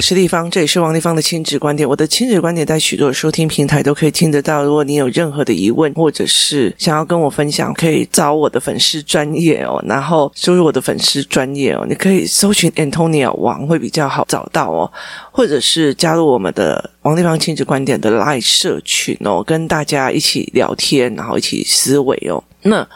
是丽芳，这也是王丽芳的亲子观点。我的亲子观点在许多收听平台都可以听得到。如果你有任何的疑问，或者是想要跟我分享，可以找我的粉丝专业哦，然后输入我的粉丝专业哦，你可以搜寻 Antonia 王会比较好找到哦，或者是加入我们的王丽芳亲子观点的 Live 社群哦，跟大家一起聊天，然后一起思维哦。那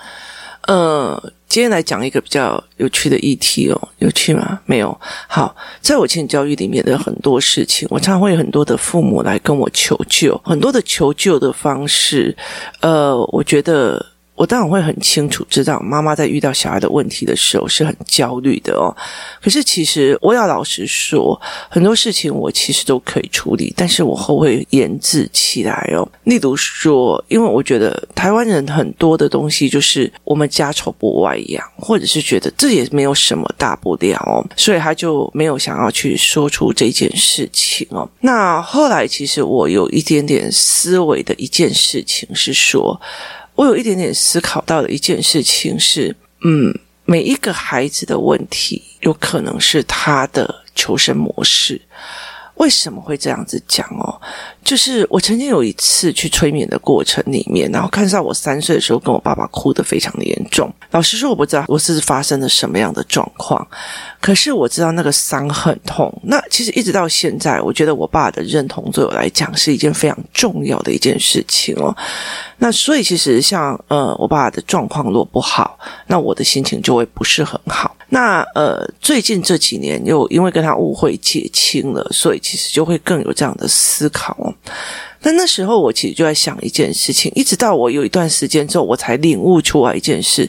呃。今天来讲一个比较有趣的议题哦，有趣吗？没有。好，在我亲子教育里面的很多事情，我常常会有很多的父母来跟我求救，很多的求救的方式，呃，我觉得。我当然会很清楚知道，妈妈在遇到小孩的问题的时候是很焦虑的哦。可是其实我要老实说，很多事情我其实都可以处理，但是我后会研制起来哦。例如说，因为我觉得台湾人很多的东西就是我们家丑不外扬，或者是觉得这也没有什么大不了哦，所以他就没有想要去说出这件事情哦。那后来其实我有一点点思维的一件事情是说。我有一点点思考到的一件事情是，嗯，每一个孩子的问题有可能是他的求生模式。为什么会这样子讲哦？就是我曾经有一次去催眠的过程里面，然后看到我三岁的时候跟我爸爸哭得非常的严重。老实说，我不知道我是发生了什么样的状况，可是我知道那个伤很痛。那其实一直到现在，我觉得我爸的认同对我来讲是一件非常重要的一件事情哦。那所以其实像呃，我爸的状况若不好，那我的心情就会不是很好。那呃，最近这几年又因为跟他误会解清了，所以其实就会更有这样的思考。那那时候我其实就在想一件事情，一直到我有一段时间之后，我才领悟出来一件事，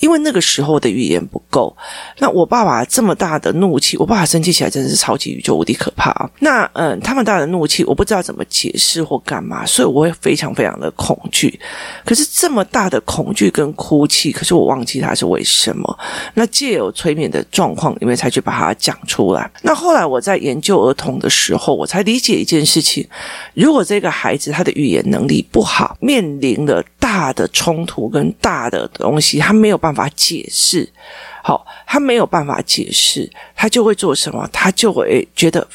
因为那个时候的语言不够。那我爸爸这么大的怒气，我爸爸生气起来真的是超级宇宙无敌可怕啊！那嗯，他们大的怒气，我不知道怎么解释或干嘛，所以我会非常非常的恐惧。可是这么大的恐惧跟哭泣，可是我忘记他是为什么。那借由催眠的状况里面才去把它讲出来。那后来我在研究儿童的时候，我才理解一件事情：如果这个。孩子他的语言能力不好，面临了大的冲突跟大的东西，他没有办法解释。好，他没有办法解释，他就会做什么？他就会觉得。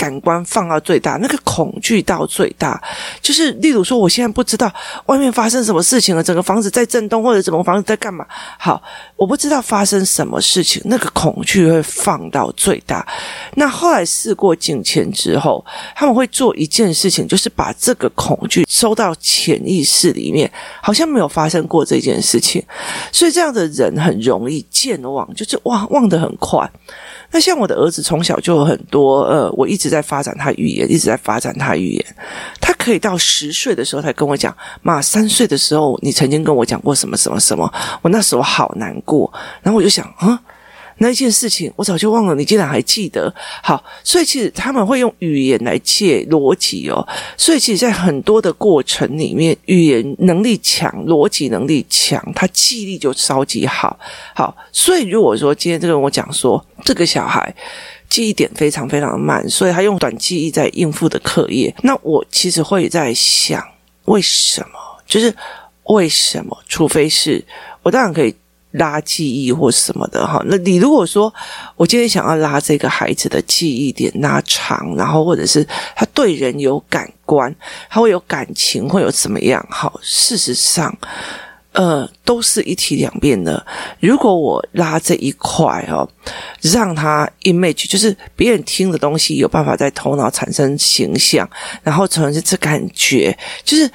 感官放到最大，那个恐惧到最大，就是例如说，我现在不知道外面发生什么事情了，整个房子在震动，或者整个房子在干嘛？好，我不知道发生什么事情，那个恐惧会放到最大。那后来事过境迁之后，他们会做一件事情，就是把这个恐惧收到潜意识里面，好像没有发生过这件事情。所以这样的人很容易健忘，就是忘忘得很快。那像我的儿子从小就有很多，呃，我一直在发展他语言，一直在发展他语言。他可以到十岁的时候才跟我讲，妈，三岁的时候你曾经跟我讲过什么什么什么，我那时候好难过。然后我就想，啊。那件事情我早就忘了，你竟然还记得？好，所以其实他们会用语言来借逻辑哦。所以其实，在很多的过程里面，语言能力强，逻辑能力强，他记忆力就超级好。好，所以如果说今天这个我讲说，这个小孩记忆点非常非常慢，所以他用短记忆在应付的课业，那我其实会在想，为什么？就是为什么？除非是我当然可以。拉记忆或什么的哈，那你如果说我今天想要拉这个孩子的记忆点拉长，然后或者是他对人有感官，他会有感情，会有怎么样？好，事实上，呃，都是一体两面的。如果我拉这一块哦，让他 image，就是别人听的东西有办法在头脑产生形象，然后从这感觉，就是。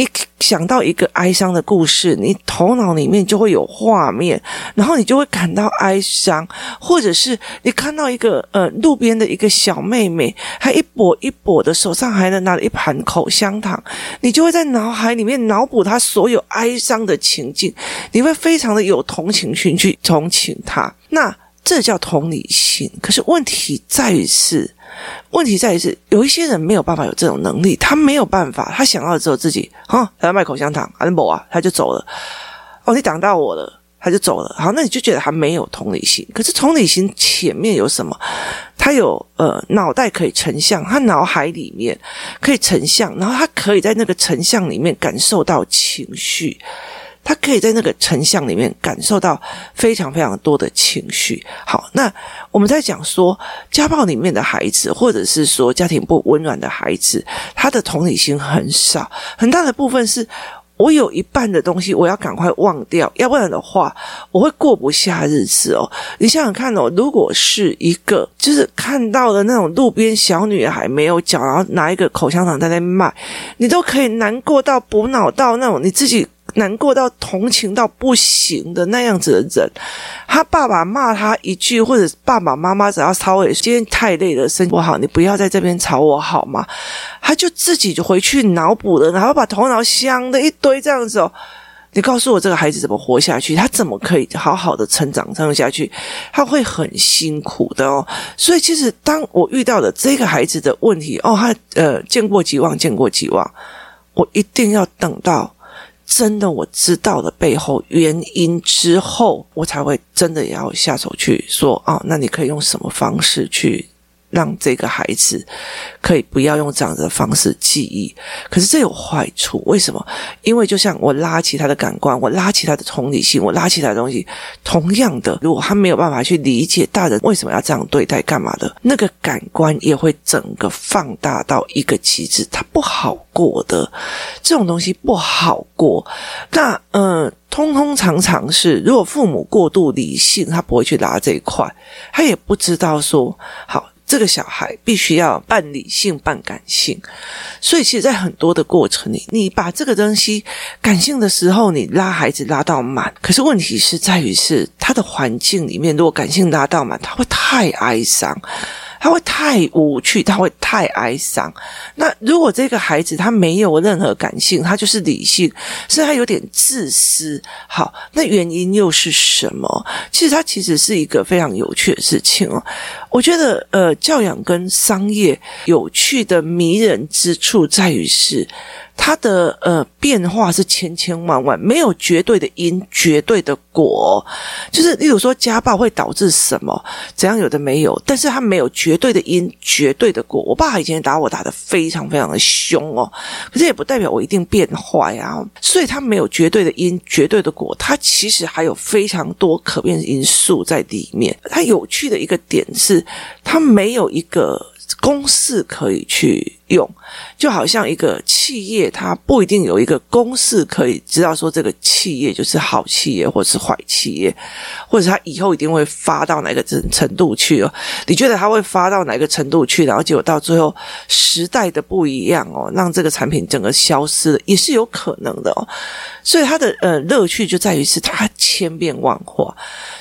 你想到一个哀伤的故事，你头脑里面就会有画面，然后你就会感到哀伤，或者是你看到一个呃路边的一个小妹妹，还一跛一跛的，手上还能拿了一盘口香糖，你就会在脑海里面脑补她所有哀伤的情境，你会非常的有同情心去同情她，那这叫同理心。可是问题在于是。问题在于是有一些人没有办法有这种能力，他没有办法，他想要的只有自己，哈，他要卖口香糖，安博啊，他就走了。哦，你挡到我了，他就走了。好，那你就觉得他没有同理心。可是同理心前面有什么？他有呃脑袋可以成像，他脑海里面可以成像，然后他可以在那个成像里面感受到情绪。他可以在那个成像里面感受到非常非常多的情绪。好，那我们在讲说家暴里面的孩子，或者是说家庭不温暖的孩子，他的同理心很少，很大的部分是。我有一半的东西，我要赶快忘掉，要不然的话，我会过不下日子哦。你想想看哦，如果是一个就是看到的那种路边小女孩没有脚，然后拿一个口香糖在那卖，你都可以难过到补脑到那种你自己。难过到同情到不行的那样子的人，他爸爸骂他一句，或者爸爸妈妈只要稍微今天太累了，身体不好，你不要在这边吵我好吗？他就自己就回去脑补了，然后把头脑想的一堆这样子哦。你告诉我这个孩子怎么活下去？他怎么可以好好的成长成长下去？他会很辛苦的哦。所以其实当我遇到的这个孩子的问题哦，他呃见过几望，见过几望，我一定要等到。真的，我知道的背后原因之后，我才会真的要下手去说哦，那你可以用什么方式去？让这个孩子可以不要用这样的方式记忆，可是这有坏处。为什么？因为就像我拉起他的感官，我拉起他的同理心，我拉起他的东西，同样的，如果他没有办法去理解大人为什么要这样对待，干嘛的，那个感官也会整个放大到一个极致，他不好过的。这种东西不好过。那嗯，通通常常是，如果父母过度理性，他不会去拉这一块，他也不知道说好。这个小孩必须要半理性半感性，所以其实，在很多的过程里，你把这个东西感性的时候，你拉孩子拉到满，可是问题是在于是他的环境里面，如果感性拉到满，他会太哀伤。他会太无趣，他会太哀伤。那如果这个孩子他没有任何感性，他就是理性，甚至他有点自私。好，那原因又是什么？其实他其实是一个非常有趣的事情哦。我觉得，呃，教养跟商业有趣的迷人之处在于是。它的呃变化是千千万万，没有绝对的因，绝对的果。就是例如说家暴会导致什么，怎样有的没有，但是他没有绝对的因，绝对的果。我爸以前打我打得非常非常的凶哦，可是也不代表我一定变坏啊。所以他没有绝对的因，绝对的果，他其实还有非常多可变因素在里面。它有趣的一个点是，它没有一个公式可以去。用就好像一个企业，它不一定有一个公式可以知道说这个企业就是好企业或是坏企业，或者它以后一定会发到哪个程程度去哦？你觉得它会发到哪个程度去？然后结果到最后时代的不一样哦，让这个产品整个消失了，也是有可能的哦。所以它的呃乐趣就在于是它千变万化，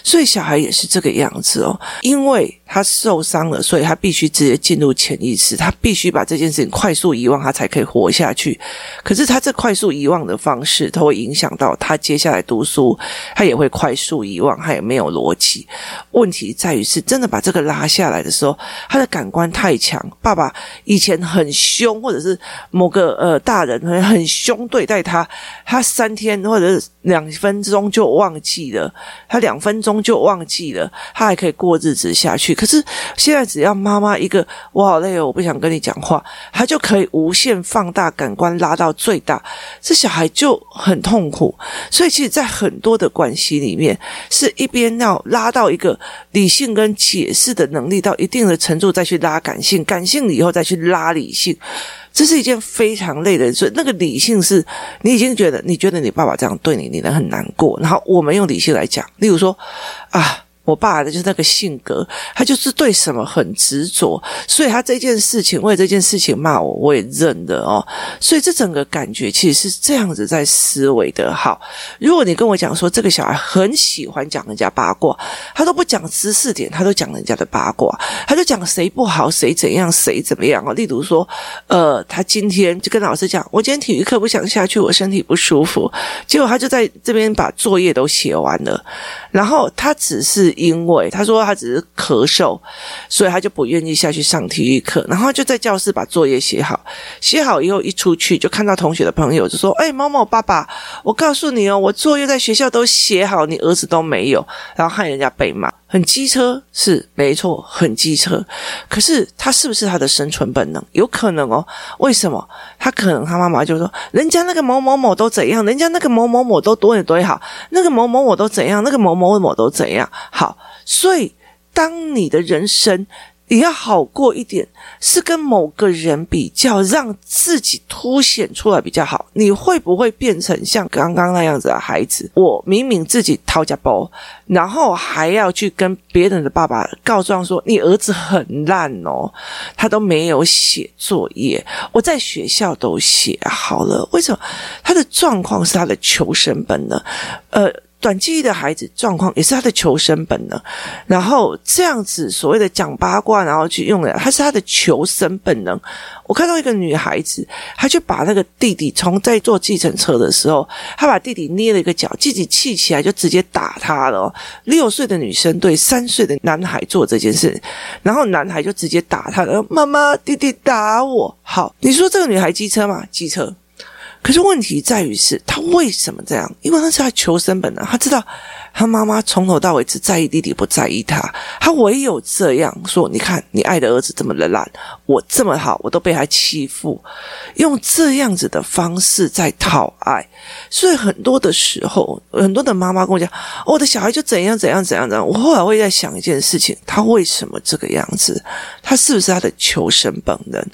所以小孩也是这个样子哦，因为他受伤了，所以他必须直接进入潜意识，他必须把这件事。快速遗忘，他才可以活下去。可是他这快速遗忘的方式，他会影响到他接下来读书，他也会快速遗忘，他也没有逻辑。问题在于是真的把这个拉下来的时候，他的感官太强。爸爸以前很凶，或者是某个呃大人很凶对待他，他三天或者是两分钟就忘记了，他两分钟就忘记了，他还可以过日子下去。可是现在只要妈妈一个，我好累哦，我不想跟你讲话。他就可以无限放大感官，拉到最大，这小孩就很痛苦。所以，其实，在很多的关系里面，是一边要拉到一个理性跟解释的能力到一定的程度，再去拉感性，感性以后再去拉理性，这是一件非常累的。所以，那个理性是你已经觉得，你觉得你爸爸这样对你，你能很难过。然后，我们用理性来讲，例如说，啊。我爸的就是那个性格，他就是对什么很执着，所以他这件事情为这件事情骂我，我也认的哦。所以这整个感觉其实是这样子在思维的。好，如果你跟我讲说这个小孩很喜欢讲人家八卦，他都不讲知识点，他都讲人家的八卦，他就讲谁不好，谁怎样，谁怎么样哦。例如说，呃，他今天就跟老师讲，我今天体育课不想下去，我身体不舒服，结果他就在这边把作业都写完了，然后他只是。因为他说他只是咳嗽，所以他就不愿意下去上体育课，然后就在教室把作业写好。写好以后一出去，就看到同学的朋友就说：“哎，某某爸爸，我告诉你哦，我作业在学校都写好，你儿子都没有。”然后害人家被骂。很机车是没错，很机车。可是他是不是他的生存本能？有可能哦。为什么？他可能他妈妈就说，人家那个某某某都怎样，人家那个某某某都多也多好，那个某某某都怎样，那个某某某都怎样好。所以，当你的人生。也要好过一点，是跟某个人比较，让自己凸显出来比较好。你会不会变成像刚刚那样子的孩子？我明明自己掏家包，然后还要去跟别人的爸爸告状说：“你儿子很烂哦，他都没有写作业，我在学校都写好了。”为什么？他的状况是他的求生本能，呃。短记忆的孩子状况也是他的求生本能，然后这样子所谓的讲八卦，然后去用的，他是他的求生本能。我看到一个女孩子，她就把那个弟弟从在坐计程车的时候，她把弟弟捏了一个脚，自己气起来就直接打他了。六岁的女生对三岁的男孩做这件事，然后男孩就直接打他了。妈妈，弟弟打我。好，你说这个女孩机车吗？机车。可是问题在于是，他为什么这样？因为他是他求生本能，他知道。他妈妈从头到尾只在意弟弟，不在意他。他唯有这样说：“你看，你爱的儿子这么的烂，我这么好，我都被他欺负。用这样子的方式在讨爱。所以很多的时候，很多的妈妈跟我讲：我的小孩就怎样怎样怎样怎样。我后来会在想一件事情：他为什么这个样子？他是不是他的求生本能？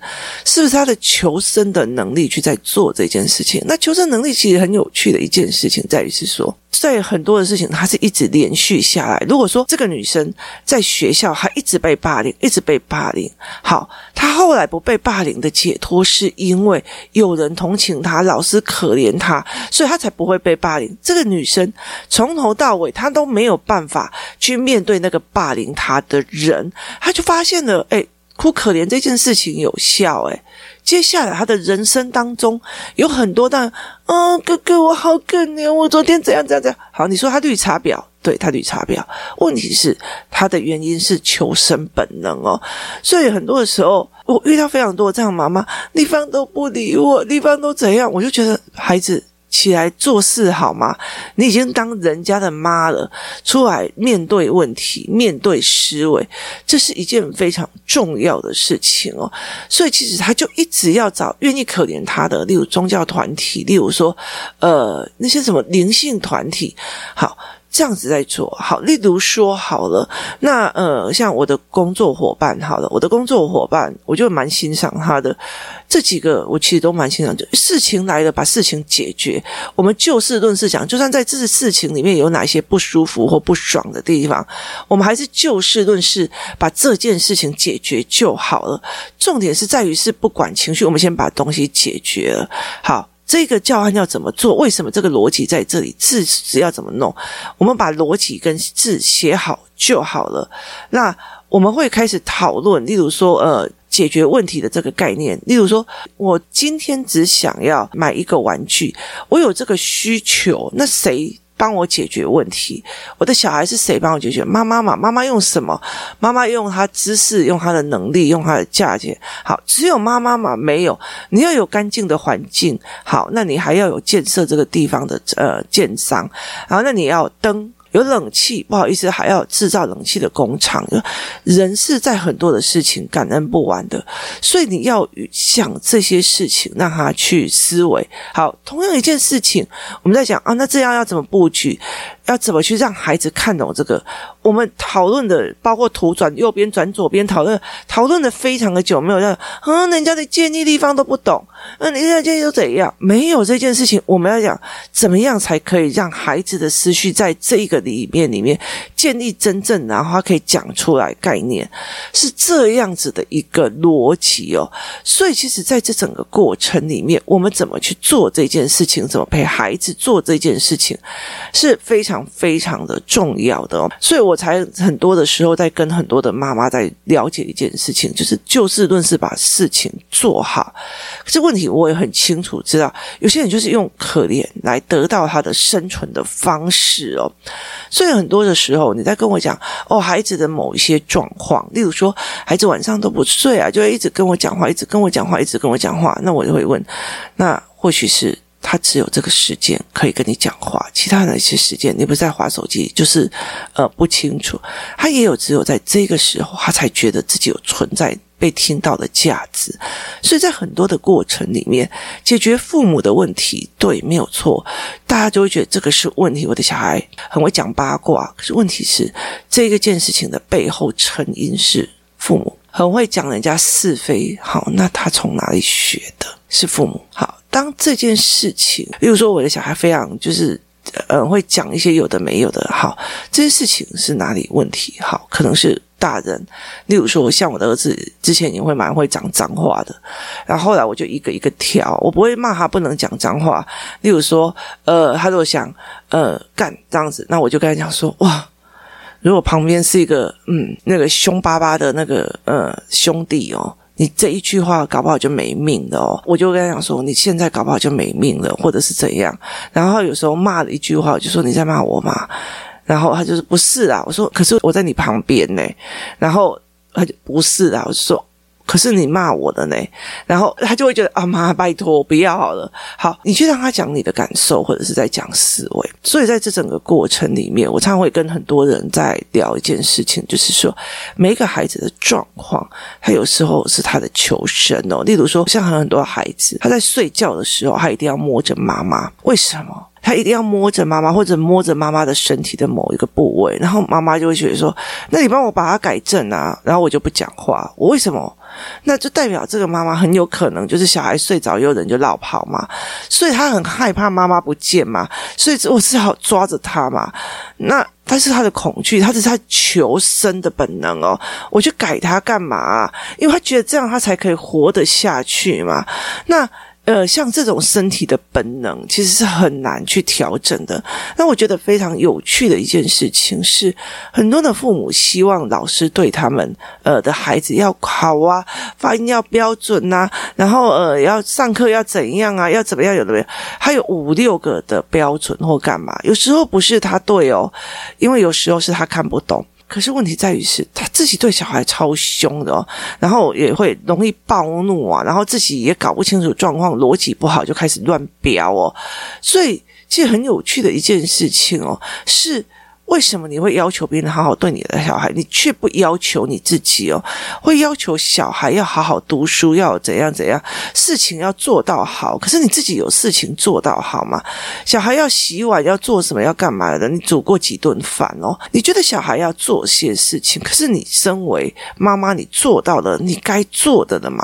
是不是他的求生的能力去在做这件事情？那求生能力其实很有趣的一件事情，在于是说。”在很多的事情，她是一直连续下来。如果说这个女生在学校还一直被霸凌，一直被霸凌，好，她后来不被霸凌的解脱，是因为有人同情她，老师可怜她，所以她才不会被霸凌。这个女生从头到尾，她都没有办法去面对那个霸凌她的人，她就发现了，哎，哭可怜这件事情有效，哎。接下来，他的人生当中有很多但，嗯，哥哥，我好可怜，我昨天怎样怎样怎样。好，你说他绿茶婊，对，他绿茶婊。问题是他的原因是求生本能哦，所以很多的时候，我遇到非常多这样妈妈，地方都不理我，地方都怎样，我就觉得孩子。起来做事好吗？你已经当人家的妈了，出来面对问题，面对思维，这是一件非常重要的事情哦。所以其实他就一直要找愿意可怜他的，例如宗教团体，例如说，呃，那些什么灵性团体，好。这样子在做好，例如说好了，那呃，像我的工作伙伴，好了，我的工作伙伴，我就蛮欣赏他的这几个，我其实都蛮欣赏。就事情来了，把事情解决。我们就事论事讲，就算在这个事情里面有哪些不舒服或不爽的地方，我们还是就事论事，把这件事情解决就好了。重点是在于是不管情绪，我们先把东西解决了。好。这个教案要怎么做？为什么这个逻辑在这里？字只要怎么弄？我们把逻辑跟字写好就好了。那我们会开始讨论，例如说，呃，解决问题的这个概念。例如说，我今天只想要买一个玩具，我有这个需求，那谁？帮我解决问题，我的小孩是谁帮我解决？妈妈嘛，妈妈用什么？妈妈用她知识，用她的能力，用她的价钱。好，只有妈妈嘛，没有。你要有干净的环境，好，那你还要有建设这个地方的呃建商，然后那你要灯。有冷气，不好意思，还要制造冷气的工厂。人是在很多的事情感恩不完的，所以你要想这些事情，让他去思维。好，同样一件事情，我们在想啊，那这样要怎么布局？要怎么去让孩子看懂这个？我们讨论的包括图转右边转左边，讨论讨论的非常的久，没有让啊，人家的建议地方都不懂，那人家建议都怎样？没有这件事情，我们要讲怎么样才可以让孩子的思绪在这个里面里面建立真正，然后他可以讲出来概念，是这样子的一个逻辑哦。所以其实在这整个过程里面，我们怎么去做这件事情，怎么陪孩子做这件事情，是非常。非常的重要的哦，所以我才很多的时候在跟很多的妈妈在了解一件事情，就是就事论事把事情做好。可是问题我也很清楚知道，有些人就是用可怜来得到他的生存的方式哦。所以很多的时候你在跟我讲哦，孩子的某一些状况，例如说孩子晚上都不睡啊，就会一直跟我讲话，一直跟我讲话，一直跟我讲话，那我就会问，那或许是。他只有这个时间可以跟你讲话，其他的一些时间你不是在划手机，就是呃不清楚。他也有只有在这个时候，他才觉得自己有存在被听到的价值。所以在很多的过程里面，解决父母的问题，对，没有错，大家就会觉得这个是问题。我的小孩很会讲八卦，可是问题是这个件事情的背后成因是父母很会讲人家是非。好，那他从哪里学的？是父母。好。当这件事情，比如说我的小孩非常就是，呃，会讲一些有的没有的，好，这件事情是哪里问题？好，可能是大人，例如说像我的儿子之前也会蛮会讲脏话的，然后后来我就一个一个挑，我不会骂他不能讲脏话，例如说，呃，他如果想呃干这样子，那我就跟他讲说，哇，如果旁边是一个嗯那个凶巴巴的那个呃兄弟哦。你这一句话搞不好就没命了哦！我就跟他讲说，你现在搞不好就没命了，或者是怎样。然后有时候骂了一句话，就说你在骂我嘛？然后他就是不是啊，我说可是我在你旁边呢。然后他就不是啊，我就说。可是你骂我的呢，然后他就会觉得啊妈，拜托不要好了。好，你去让他讲你的感受，或者是在讲思维。所以在这整个过程里面，我常常会跟很多人在聊一件事情，就是说每一个孩子的状况，他有时候是他的求生哦。例如说，像很多孩子，他在睡觉的时候，他一定要摸着妈妈，为什么？他一定要摸着妈妈，或者摸着妈妈的身体的某一个部位，然后妈妈就会觉得说：“那你帮我把它改正啊。”然后我就不讲话。我为什么？那就代表这个妈妈很有可能就是小孩睡着，有人就落跑嘛，所以他很害怕妈妈不见嘛，所以我只好抓着他嘛。那但是他的恐惧，他是他求生的本能哦。我去改他干嘛？因为他觉得这样他才可以活得下去嘛。那。呃，像这种身体的本能，其实是很难去调整的。那我觉得非常有趣的一件事情是，很多的父母希望老师对他们呃的孩子要好啊，发音要标准呐、啊，然后呃要上课要怎样啊，要怎么样，有的没有，还有五六个的标准或干嘛。有时候不是他对哦，因为有时候是他看不懂。可是问题在于是他自己对小孩超凶的哦，然后也会容易暴怒啊，然后自己也搞不清楚状况，逻辑不好就开始乱飙哦，所以其实很有趣的一件事情哦是。为什么你会要求别人好好对你的小孩，你却不要求你自己哦？会要求小孩要好好读书，要怎样怎样，事情要做到好。可是你自己有事情做到好吗？小孩要洗碗，要做什么，要干嘛的？你煮过几顿饭哦？你觉得小孩要做些事情，可是你身为妈妈，你做到了你该做的了吗？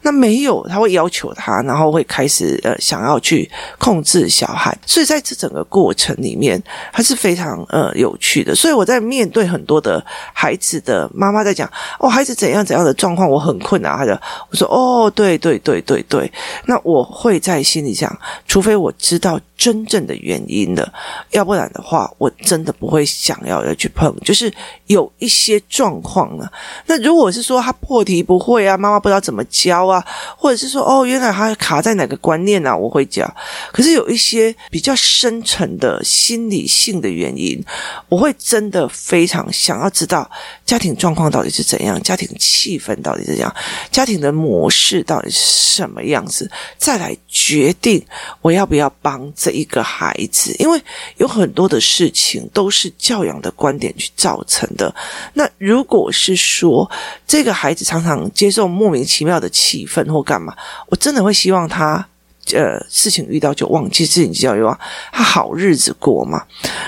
那没有，他会要求他，然后会开始呃想要去控制小孩。所以在这整个过程里面，他是非常呃。有趣的，所以我在面对很多的孩子的妈妈在讲哦，孩子怎样怎样的状况，我很困难。他就我说哦，对对对对对，那我会在心里想，除非我知道真正的原因了，要不然的话，我真的不会想要要去碰。就是有一些状况呢，那如果是说他破题不会啊，妈妈不知道怎么教啊，或者是说哦，原来他卡在哪个观念啊，我会讲。可是有一些比较深层的心理性的原因。我会真的非常想要知道家庭状况到底是怎样，家庭气氛到底是怎样，家庭的模式到底是什么样子，再来决定我要不要帮这一个孩子。因为有很多的事情都是教养的观点去造成的。那如果是说这个孩子常常接受莫名其妙的气氛或干嘛，我真的会希望他。呃，事情遇到就忘记，事情就要忘，他好日子过嘛？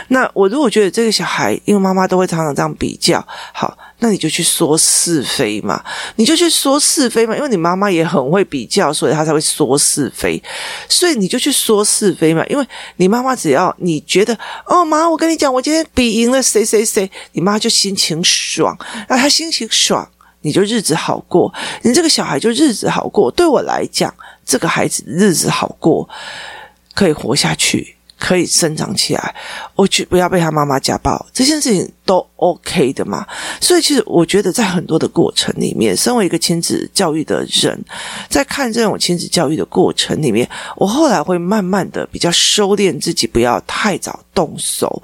那我如果觉得这个小孩，因为妈妈都会常常这样比较，好，那你就去说是非嘛，你就去说是非嘛，因为你妈妈也很会比较，所以她才会说是非，所以你就去说是非嘛，因为你妈妈只要你觉得，哦妈，我跟你讲，我今天比赢了谁谁谁，你妈就心情爽，那她心情爽。你就日子好过，你这个小孩就日子好过。对我来讲，这个孩子日子好过，可以活下去，可以生长起来。我去，不要被他妈妈家暴，这件事情都 OK 的嘛。所以其实我觉得在很多的过程里面，身为一个亲子教育的人，在看这种亲子教育的过程里面，我后来会慢慢的比较收敛自己，不要太早动手。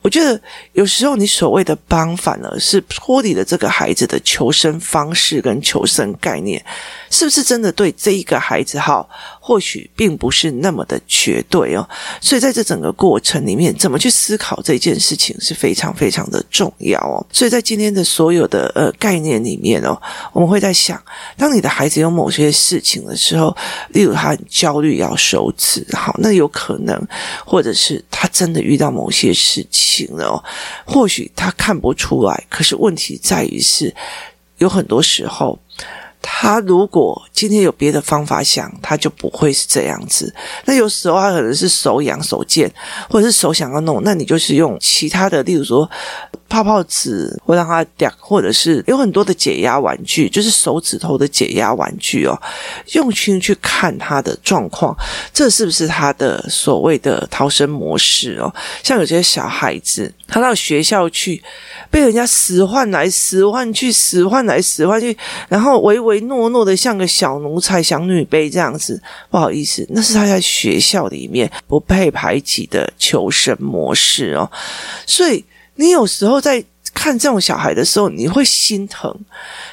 我觉得有时候你所谓的帮，反而是脱离了这个孩子的求生方式跟求生概念，是不是真的对这一个孩子好？或许并不是那么的绝对哦。所以在这整个过程里面，怎么去思考这件事情是非常非常的重要哦。所以在今天的所有的呃概念里面哦，我们会在想，当你的孩子有某些事情的时候，例如他很焦虑要收词，好，那有可能，或者是他真的遇到某些事情。哦，或许他看不出来，可是问题在于是，有很多时候，他如果今天有别的方法想，他就不会是这样子。那有时候他可能是手痒手贱，或者是手想要弄，那你就是用其他的，例如说。泡泡纸会让他掉，或者是有很多的解压玩具，就是手指头的解压玩具哦。用心去看他的状况，这是不是他的所谓的逃生模式哦？像有些小孩子，他到学校去，被人家使唤来使唤去，使唤来使唤去，然后唯唯诺诺的像个小小奴才、小女卑这样子。不好意思，那是他在学校里面不被排挤的求生模式哦。所以。你有时候在看这种小孩的时候，你会心疼，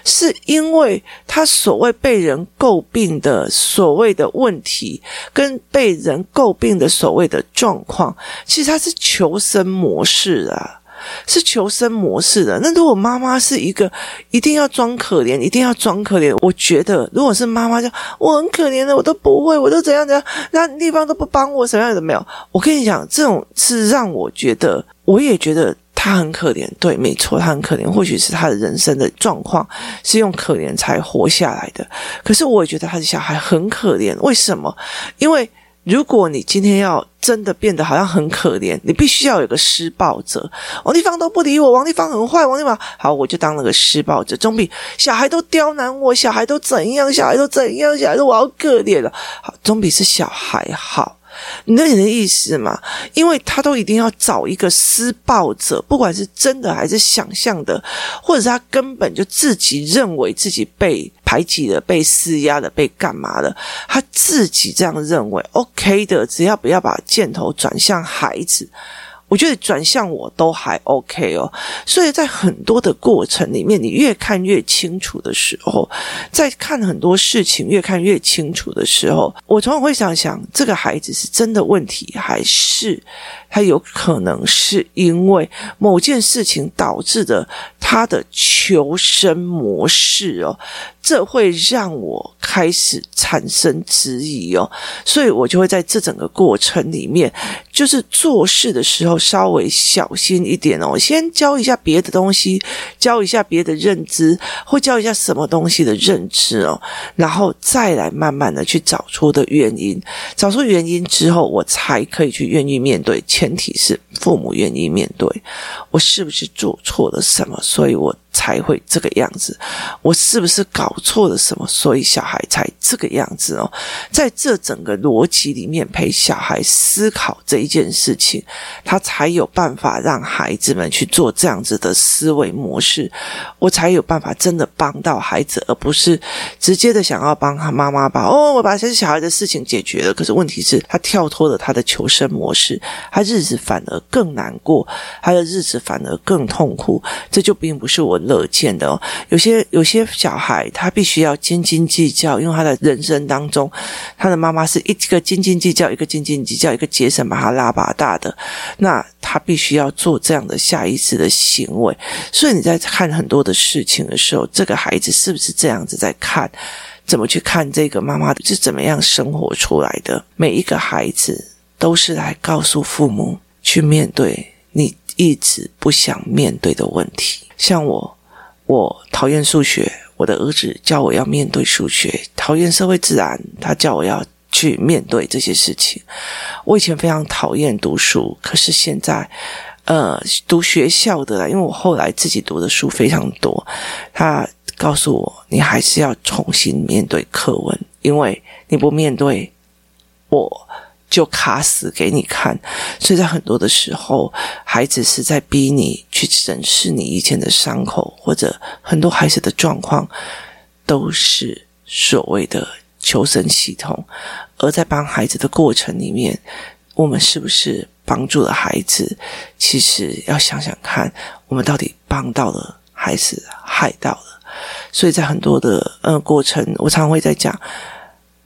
是因为他所谓被人诟病的所谓的问题，跟被人诟病的所谓的状况，其实他是求生模式啊，是求生模式的。那如果妈妈是一个一定要装可怜，一定要装可怜，我觉得如果是妈妈就我很可怜的，我都不会，我都怎样怎样，那地方都不帮我，什么样的没有。我跟你讲，这种是让我觉得，我也觉得。他很可怜，对，没错，他很可怜。或许是他的人生的状况是用可怜才活下来的。可是我也觉得他的小孩很可怜。为什么？因为如果你今天要真的变得好像很可怜，你必须要有个施暴者。王立芳都不理我，王立芳很坏，王立芳好，我就当了个施暴者，总比小孩都刁难我，小孩都怎样，小孩都怎样，小孩都我好可怜了，好，总比是小孩好。你懂你的意思嘛？因为他都一定要找一个施暴者，不管是真的还是想象的，或者他根本就自己认为自己被排挤了、被施压了、被干嘛了，他自己这样认为，OK 的，只要不要把箭头转向孩子。我觉得转向我都还 OK 哦，所以在很多的过程里面，你越看越清楚的时候，在看很多事情越看越清楚的时候，我常常会想想，这个孩子是真的问题，还是他有可能是因为某件事情导致的他的求生模式哦。这会让我开始产生质疑哦，所以我就会在这整个过程里面，就是做事的时候稍微小心一点哦。先教一下别的东西，教一下别的认知，或教一下什么东西的认知哦，然后再来慢慢的去找出的原因，找出原因之后，我才可以去愿意面对。前提是父母愿意面对，我是不是做错了什么？所以我。才会这个样子，我是不是搞错了什么？所以小孩才这个样子哦。在这整个逻辑里面，陪小孩思考这一件事情，他才有办法让孩子们去做这样子的思维模式，我才有办法真的帮到孩子，而不是直接的想要帮他妈妈把哦，我把这些小孩的事情解决了。可是问题是，他跳脱了他的求生模式，他日子反而更难过，他的日子反而更痛苦。这就并不是我。乐见的哦，有些有些小孩他必须要斤斤计较，因为他的人生当中，他的妈妈是一个斤斤计较，一个斤斤计较，一个节省把他拉拔大的，那他必须要做这样的下意识的行为。所以你在看很多的事情的时候，这个孩子是不是这样子在看？怎么去看这个妈妈是怎么样生活出来的？每一个孩子都是来告诉父母去面对你一直不想面对的问题，像我。我讨厌数学，我的儿子叫我要面对数学；讨厌社会自然，他叫我要去面对这些事情。我以前非常讨厌读书，可是现在，呃，读学校的啦，因为我后来自己读的书非常多。他告诉我，你还是要重新面对课文，因为你不面对，我就卡死给你看，所以在很多的时候，孩子是在逼你去审视你以前的伤口，或者很多孩子的状况都是所谓的求生系统，而在帮孩子的过程里面，我们是不是帮助了孩子？其实要想想看，我们到底帮到了还是害到了？所以在很多的呃过程，我常常会在讲，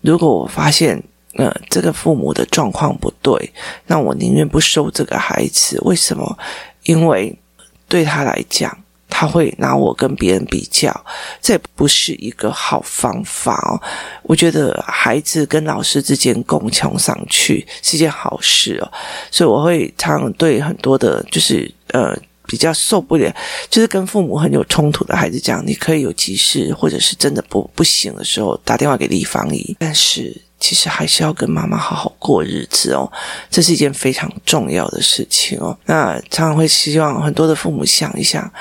如果我发现。呃，这个父母的状况不对，那我宁愿不收这个孩子。为什么？因为对他来讲，他会拿我跟别人比较，这不是一个好方法哦。我觉得孩子跟老师之间共穷上去是件好事哦，所以我会常常对很多的，就是呃比较受不了，就是跟父母很有冲突的孩子讲，你可以有急事或者是真的不不行的时候打电话给李芳姨，但是。其实还是要跟妈妈好好过日子哦，这是一件非常重要的事情哦。那常常会希望很多的父母想一想，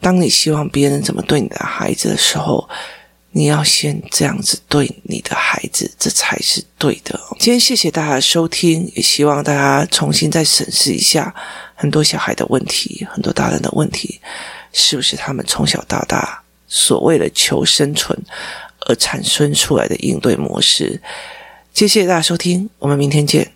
当你希望别人怎么对你的孩子的时候，你要先这样子对你的孩子，这才是对的。今天谢谢大家的收听，也希望大家重新再审视一下很多小孩的问题，很多大人的问题，是不是他们从小到大所谓的求生存而产生出来的应对模式？谢谢大家收听，我们明天见。